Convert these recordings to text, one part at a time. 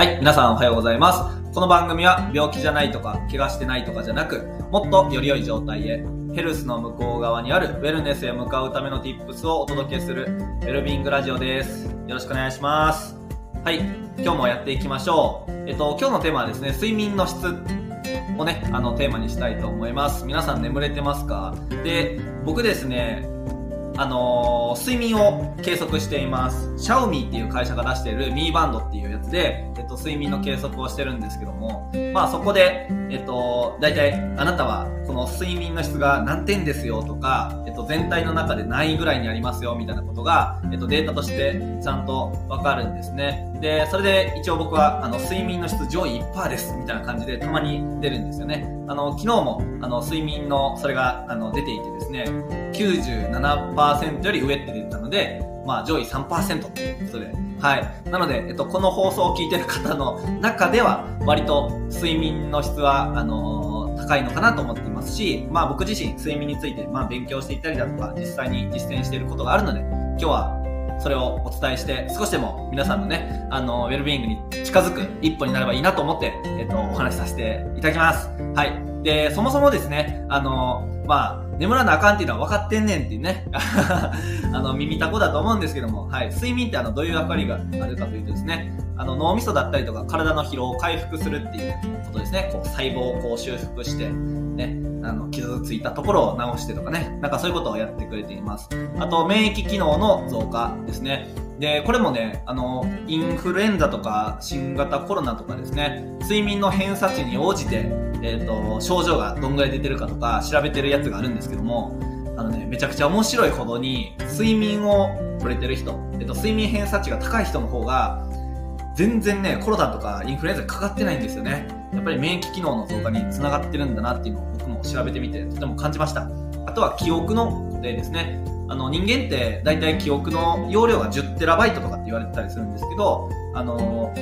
はい、皆さんおはようございます。この番組は病気じゃないとか、怪我してないとかじゃなく、もっとより良い状態へ、ヘルスの向こう側にあるウェルネスへ向かうための tips をお届けする、ウェルビングラジオです。よろしくお願いします。はい、今日もやっていきましょう。えっと、今日のテーマはですね、睡眠の質をね、あの、テーマにしたいと思います。皆さん眠れてますか？で、僕ですね、あのー睡眠を計測しています。シャオミっていう会社が出しているミーバンドっていうやつで、えっと、睡眠の計測をしてるんですけども、まあそこで、えっと、大体、あなたはこの睡眠の質が何点ですよとか、えっと、全体の中で何位ぐらいにありますよみたいなことが、えっと、データとしてちゃんとわかるんですね。で、それで一応僕は、あの、睡眠の質上位1%ですみたいな感じでたまに出るんですよね。あの、昨日も、あの、睡眠の、それが、あの、出ていてですね、97%より上って出てたので、まあ上位3%ということで、はい。なので、えっと、この放送を聞いてる方の中では、割と睡眠の質は、あの高いのかなと思っていますし、まあ僕自身睡眠について、まあ勉強していったりだとか、実際に実践していることがあるので、今日はそれをお伝えして、少しでも皆さんのね、あの、ウェルビーイングに近づく一歩になればいいなと思って、えっと、お話しさせていただきます。はい。で、そもそもですね、あの、まあ、眠らなあかんっていうのは分かってんねんっていうね、あの、耳たこだと思うんですけども、はい。睡眠ってあの、どういう役割があるかというとですね、あの、脳みそだったりとか体の疲労を回復するっていうことですね。こう、細胞をこう修復して、あの、傷ついたところを直してとかね、なんかそういうことをやってくれています。あと、免疫機能の増加ですね。で、これもね、あの、インフルエンザとか新型コロナとかですね、睡眠の偏差値に応じて、えっ、と、症状がどんぐらい出てるかとか調べてるやつがあるんですけども、あのね、めちゃくちゃ面白いほどに、睡眠を取れてる人、えっ、と、睡眠偏差値が高い人の方が、全然ね、コロナとかインフルエンザかかってないんですよね。やっぱり免疫機能の増加につながってるんだなっていうのを僕も調べてみて、とても感じました。あとは記憶の固定ですね。あの、人間って大体記憶の容量が10テラバイトとかって言われてたりするんですけど、あの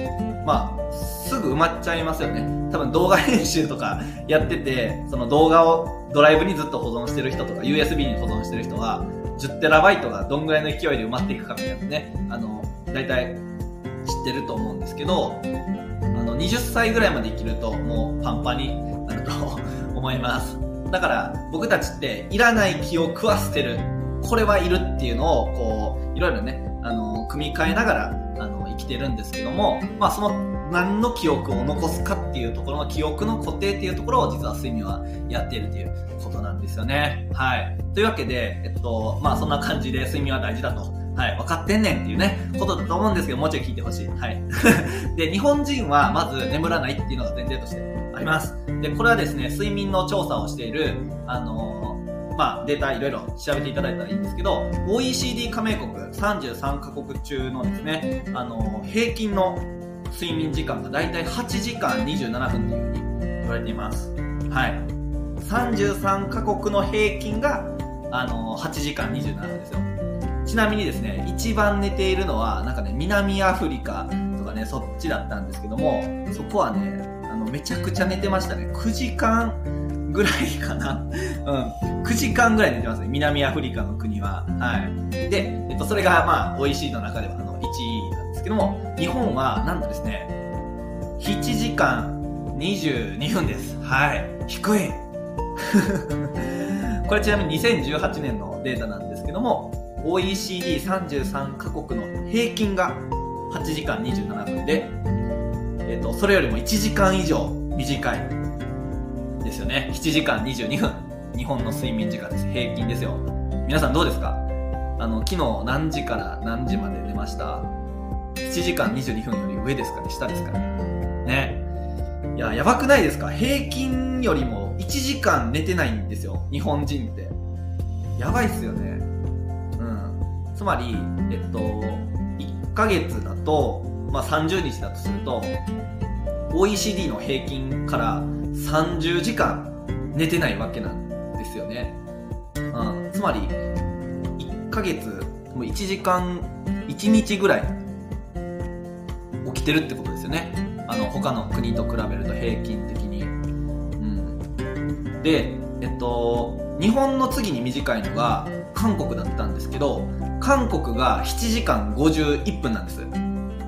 まあ、すぐ埋まっちゃいますよね。多分動画編集とかやってて、その動画をドライブにずっと保存してる人とか、USB に保存してる人は、10テラバイトがどんぐらいの勢いで埋まっていくかみたいなね、あの、大体知ってると思うんですけど、あの、20歳ぐらいまで生きるともうパンパンになると 思います。だから僕たちっていらない記憶は捨てる。これはいるっていうのを、こう、いろいろね、あの、組み替えながら、あの、生きてるんですけども、まあその何の記憶を残すかっていうところの記憶の固定っていうところを実は睡眠はやっているということなんですよね。はい。というわけで、えっと、まあそんな感じで睡眠は大事だと。はい。分かってんねんっていうね、ことだと思うんですけど、もうちょい聞いてほしい。はい。で、日本人はまず眠らないっていうのが前提としてあります。で、これはですね、睡眠の調査をしている、あのまあ、データいろいろ調べていただいたらいいんですけど、OECD 加盟国33カ国中のですね、あの平均の睡眠時間がだいたい8時間27分というふうに言われています。はい。33カ国の平均が、あの8時間27分ですよ。ちなみにですね、一番寝ているのは、なんかね、南アフリカとかね、そっちだったんですけども、そこはね、あの、めちゃくちゃ寝てましたね。9時間ぐらいかな。うん。9時間ぐらい寝てますね。南アフリカの国は。はい。で、えっと、それが、まあ、OECD の中では、あの、1位なんですけども、日本は、なんとですね、7時間22分です。はい。低い。これちなみに2018年のデータなんですけども、OECD33 カ国の平均が8時間27分で、えっと、それよりも1時間以上短いですよね。7時間22分。日本の睡眠時間です。平均ですよ。皆さんどうですか？あの、昨日何時から何時まで寝ました ?7 時間22分より上ですかね？下ですかね？ね。いや、やばくないですか？平均よりも1時間寝てないんですよ。日本人って。やばいっすよね。つまり、えっと、1ヶ月だと、まあ、30日だとすると、OECD の平均から30時間寝てないわけなんですよね。うん。つまり、1ヶ月、もう1時間、1日ぐらい起きてるってことですよね。あの、他の国と比べると平均的に。うん。で、えっと、日本の次に短いのが韓国だったんですけど、韓国が7時間51分なんです。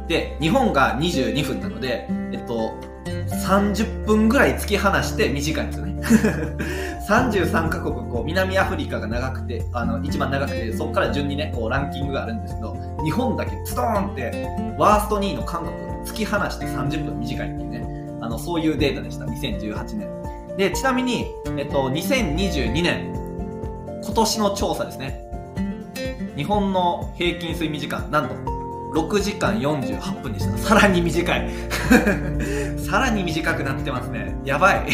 で、日本が22分なので、えっと、30分ぐらい突き放して短いんですよね。33カ国、こう、南アフリカが長くて、あの、一番長くて、そこから順にね、こう、ランキングがあるんですけど、日本だけズドーンって、ワースト2位の韓国突き放して30分短いっていうね、あの、そういうデータでした、2018年。で、ちなみに、えっと、2022年、今年の調査ですね。日本の平均睡眠時間、なんと、6時間48分でした。さらに短い。さらに短くなってますね。やばい。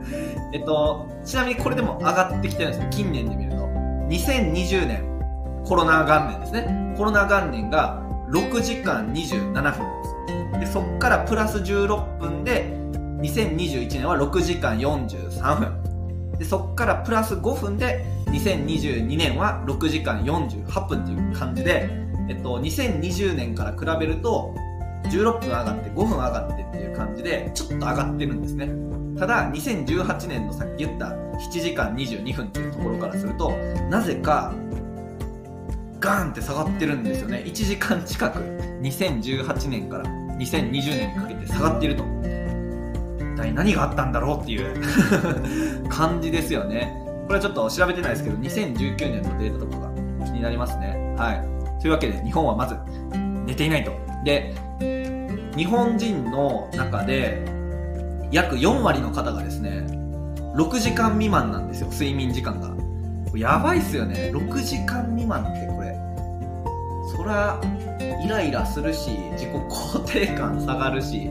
えっと、ちなみにこれでも上がってきてるんですよ。近年で見ると。2020年、コロナ元年ですね。コロナ元年が6時間27分です。で、そっからプラス16分で、2021年は6時間43分。で、そっからプラス5分で、2022年は6時間48分っていう感じで、えっと、2020年から比べると、16分上がって5分上がってっていう感じで、ちょっと上がってるんですね。ただ、2018年のさっき言った7時間22分っていうところからすると、なぜか、ガーンって下がってるんですよね。1時間近く、2018年から2020年にかけて下がっていると。一体何があったんだろうっていう 感じですよね。これはちょっと調べてないですけど、2019年のデータとかが気になりますね。はい。というわけで日本はまず寝ていないと。で、日本人の中で約4割の方がですね、6時間未満なんですよ、睡眠時間が。やばいっすよね。6時間未満ってこれ。そら、イライラするし、自己肯定感下がるし、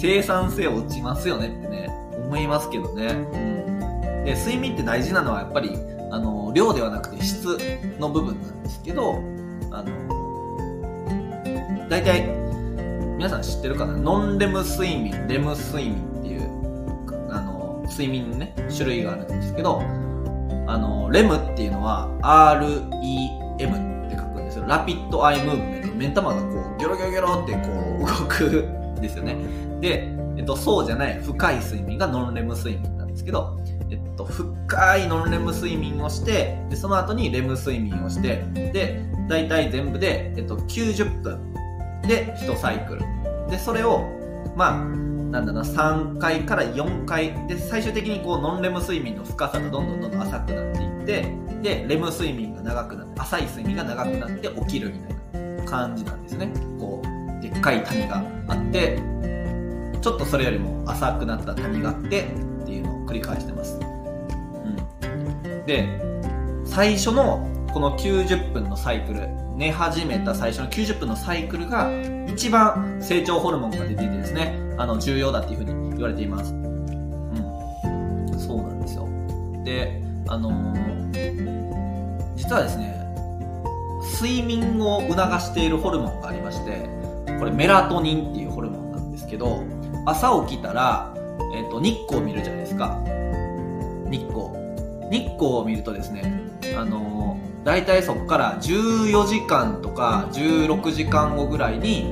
生産性落ちますよねってね、思いますけどね。うん。で、睡眠って大事なのはやっぱり、あの、量ではなくて質の部分なんですけど、あの、大体、皆さん知ってるかな？ノンレム睡眠、レム睡眠っていう、あの、睡眠のね、種類があるんですけど、あの、レムっていうのは REM って書くんですよ。ラピッドアイムーブメント。目ん玉がこう、ギョロギョロギョロってこう、動くですよね。で、えっと、そうじゃない深い睡眠がノンレム睡眠なんですけど、えっと、深いノンレム睡眠をして、で、その後にレム睡眠をして、で、大体全部で、えっと、90分で1サイクル。で、それを、まあ、なんだな、3回から4回で、最終的にこう、ノンレム睡眠の深さがどんどんどんどん浅くなっていって、で、レム睡眠が長くなって、浅い睡眠が長くなって起きるみたいな感じなんですね。こう、でっかい谷があって、ちょっとそれよりも浅くなった谷があって、っていうのを繰り返してます。うん。で、最初のこの90分のサイクル、寝始めた最初の90分のサイクルが一番成長ホルモンが出ていてですね、あの、重要だっていうふうに言われています。うん。そうなんですよ。で、あのー、実はですね、睡眠を促しているホルモンがありまして、これメラトニンっていうホルモンなんですけど、朝起きたら、えっ、ー、と、日光を見るじゃないですか。日光。日光を見るとですね、あのー大体そこから14時間とか16時間後ぐらいに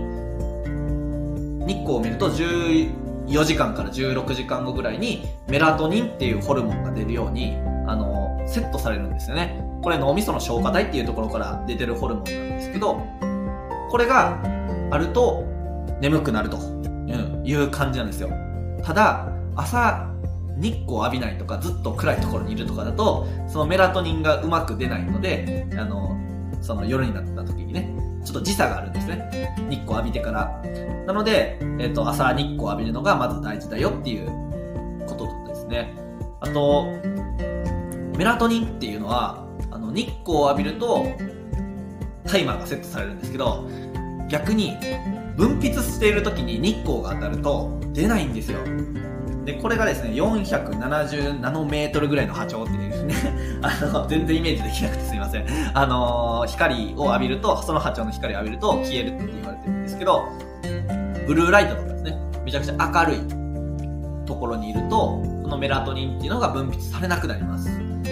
日光を見ると14時間から16時間後ぐらいにメラトニンっていうホルモンが出るようにあのセットされるんですよねこれ脳みその消化体っていうところから出てるホルモンなんですけどこれがあると眠くなると。いう感じなんですよ。ただ朝日光浴びないとかずっと暗いところにいるとかだとそのメラトニンがうまく出ないのであのその夜になった時にねちょっと時差があるんですね。日光浴びてから。なので、えーと、朝日光浴びるのがまず大事だよっていうことですね。あとメラトニンっていうのはあの日光を浴びるとタイマーがセットされるんですけど逆に分泌している時に日光が当たると出ないんですよで、これがですね、470ナノメートルぐらいの波長っていうね、あの、全然イメージできなくてすいません。あのー、光を浴びると、その波長の光を浴びると消えるって言われてるんですけど、ブルーライトとかですね、めちゃくちゃ明るいところにいると、このメラトニンっていうのが分泌されなくなります。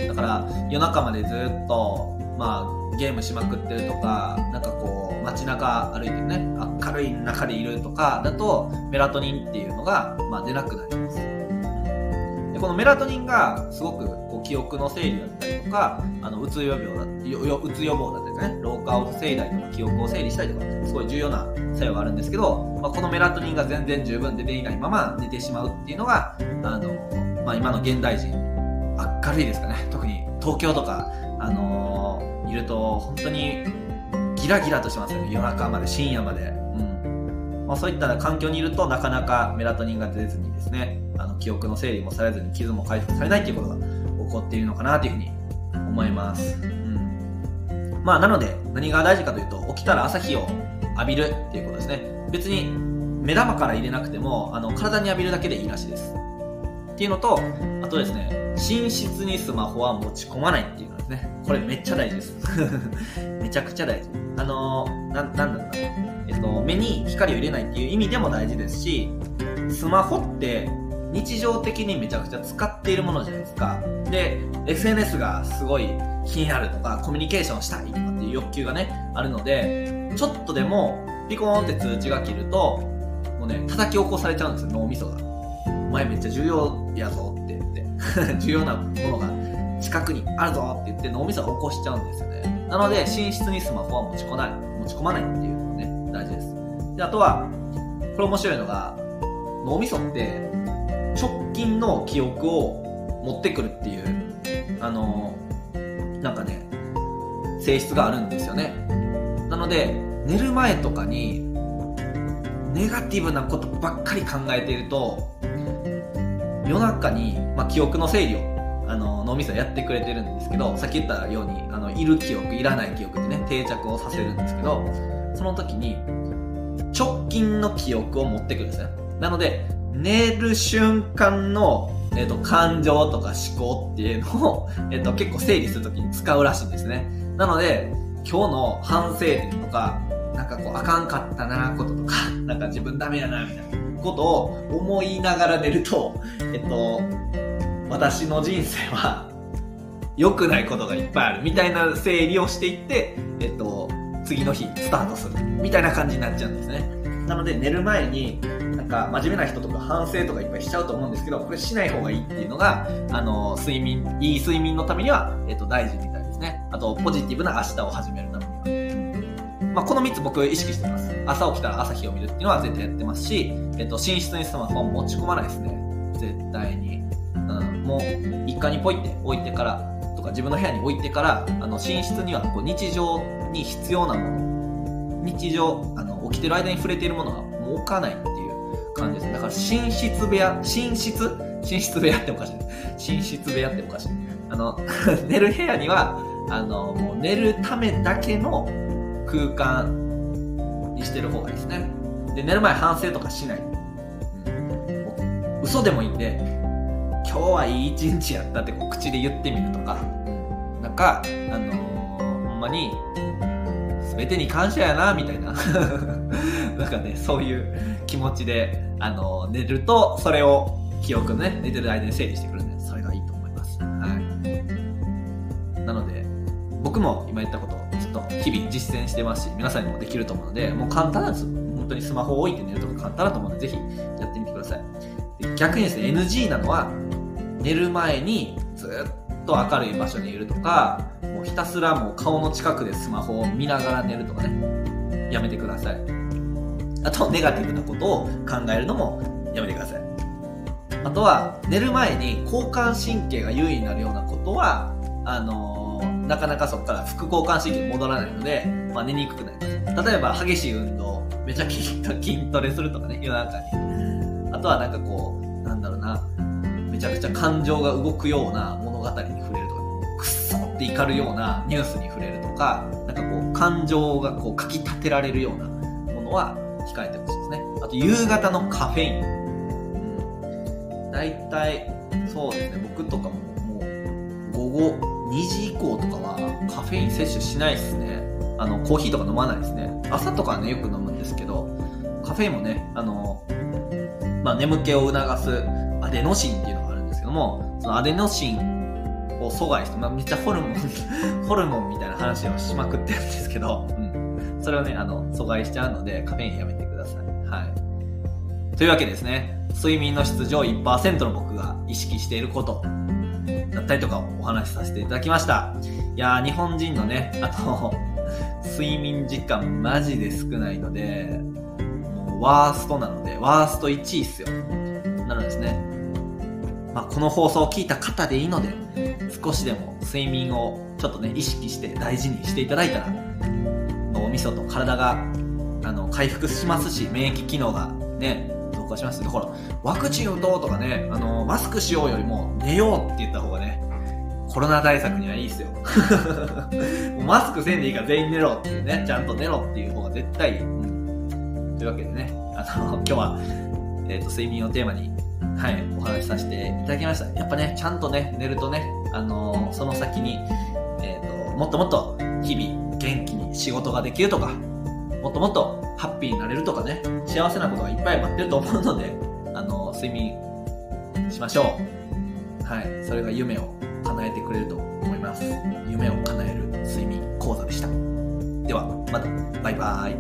だから、夜中までずっと、まあ、ゲームしまくってるとか、なんかこう、街中歩いてね、明るい中でいるとかだと、メラトニンっていうのが、まあ、出なくなります。でこのメラトニンがすごくこう記憶の整理だったりとか、あのうつ病病だうつ予防だったりとかね、老化を防いだりとか、記憶を整理したりとか、すごい重要な作用があるんですけど、まあ、このメラトニンが全然十分出ていないまま寝てしまうっていうのが、あの、まあ、今の現代人、明るいですかね。特に東京とか、あのー、いると、本当にギラギラとしますよね。夜中まで、深夜まで。うん。まあ、そういった環境にいるとなかなかメラトニンが出ずにですね、あの記憶の整理もされずに傷も回復されないっていうことが起こっているのかなというふうに思います。うん。まあ、なので、何が大事かというと、起きたら朝日を浴びるっていうことですね。別に、目玉から入れなくても、あの、体に浴びるだけでいいらしいです。っていうのと、あとですね、寝室にスマホは持ち込まないっていうのですね。これめっちゃ大事です。めちゃくちゃ大事。あのー、な、なんだろうな。えっと、目に光を入れないっていう意味でも大事ですし、スマホって日常的にめちゃくちゃ使っているものじゃないですか。で、SNS がすごい気になるとか、コミュニケーションしたいとかっていう欲求がね、あるので、ちょっとでもピコーンって通知が切ると、もうね、叩き起こされちゃうんですよ、脳みそが。お前めっちゃ重要やぞって言って、重要なものが近くにあるぞって言って脳みそが起こしちゃうんですよね。なので、寝室にスマホは持ち込まない、持ち込まないっていうのがね、大事です。で、あとは、これ面白いのが、脳みそって直近の記憶を持ってくるっていう、あの、なんかね、性質があるんですよね。なので、寝る前とかに、ネガティブなことばっかり考えていると、夜中に、まあ、記憶の整理をあの脳みそやってくれてるんですけどさっき言ったようにあのいる記憶いらない記憶ってね定着をさせるんですけどその時に直近の記憶を持ってくるんですねなので寝る瞬間の、えーと、感情とか思考っていうのを、えーと、結構整理するときに使うらしいんですね。なので、今日の反省点とか、なんかこう、あかんかったなこととか、なんか自分ダメやな、みたいなことを思いながら寝ると、えっと、私の人生は 良くないことがいっぱいあるみたいな整理をしていって、えっと、次の日スタートするみたいな感じになっちゃうんですね。なので寝る前になんか真面目な人とか反省とかいっぱいしちゃうと思うんですけど、これしない方がいいっていうのが、あの、睡眠、いい睡眠のためには、えっ、と、大事みたいですね。あと、ポジティブな明日を始めるためには。まあ、この3つ僕意識してます。朝起きたら朝日を見るっていうのは絶対やってますし、えっ、と、寝室にスマホを持ち込まないですね。絶対に。うん、もう、一家にポイって置いてから、とか自分の部屋に置いてから、あの、寝室にはこう日常に必要なもの、日常、あの、起きてる間に触れているものはもう置かないっていう感じですね。だから寝室部屋、寝室？寝室部屋っておかしい。寝室部屋っておかしい。あの、寝る部屋には、あの、もう寝るためだけの空間にしてる方がいいですね。で、寝る前反省とかしない。嘘でもいいんで、今日はいい一日やったってこう口で言ってみるとか、なんか、あのー、ほんまに、全てに感謝やな、みたいな。なんかね、そういう気持ちで、あの、寝ると、それを記憶ね、寝てる間に整理してくるんで、それがいいと思います。はい。なので、僕も今言った日々実践してますし、皆さんにもできると思うので、もう簡単なんです。本当にスマホを置いて寝るとか簡単だと思うので、ぜひやってみてください。で逆にですね、NG なのは、寝る前にずっと明るい場所にいるとか、もうひたすらもう顔の近くでスマホを見ながら寝るとかね、やめてください。あと、ネガティブなことを考えるのもやめてください。あとは、寝る前に交感神経が優位になるようなことは、あのー、なかなかそこから副交感神経に戻らないので、まあ、寝にくくなります。例えば、激しい運動、めちゃ筋トレするとかね、夜中に。あとはなんかこう、なんだろうな、めちゃくちゃ感情が動くような物語に触れるとか、くっそって怒るようなニュースに触れるとか、なんかこう、感情がこう、かき立てられるようなものは、控えてほしいですね。あと、夕方のカフェイン。うん。大体、そうですね、僕とかももう、午後2時以降とかはカフェイン摂取しないですね。あの、コーヒーとか飲まないですね。朝とかはね、よく飲むんですけど、カフェインもね、あの、まあ、眠気を促すアデノシンっていうのがあるんですけども、そのアデノシンを阻害して、まあ、めっちゃホルモン ホルモンみたいな話をしまくってるんですけど、うん。それをね、あの、阻害しちゃうので、カフェインやめてくださいはい。というわけですね、睡眠の質上1%の僕が意識していることったりとかをお話しさせていただきました。いやー、日本人のね、あと、睡眠時間マジで少ないので、もうワーストなので、ワースト1位っすよ。なのでですね、まあ、この放送を聞いた方でいいので、少しでも睡眠をちょっとね、意識して大事にしていただいたら、脳みそと体が、あの、回復しますし、免疫機能がね、増加します。だから、ワクチン打とうとかね、あの、マスクしようよりも寝ようって言った方がね、コロナ対策にはいいっすよ。もうマスクせんでいいから全員寝ろっていうね、ちゃんと寝ろっていう方が絶対いい。うん、というわけでね、あの、今日は、えっ、と、睡眠をテーマに、はい、お話しさせていただきました。やっぱね、ちゃんとね、寝るとね、あのその先に、えっ、と、もっともっと日々元気に仕事ができるとか、もっともっとハッピーになれるとかね、幸せなことがいっぱい待ってると思うので、あの睡眠しましょう。はい、それが夢を叶えてくれると思います。夢を叶える睡眠講座でした。ではまた。バイバイ。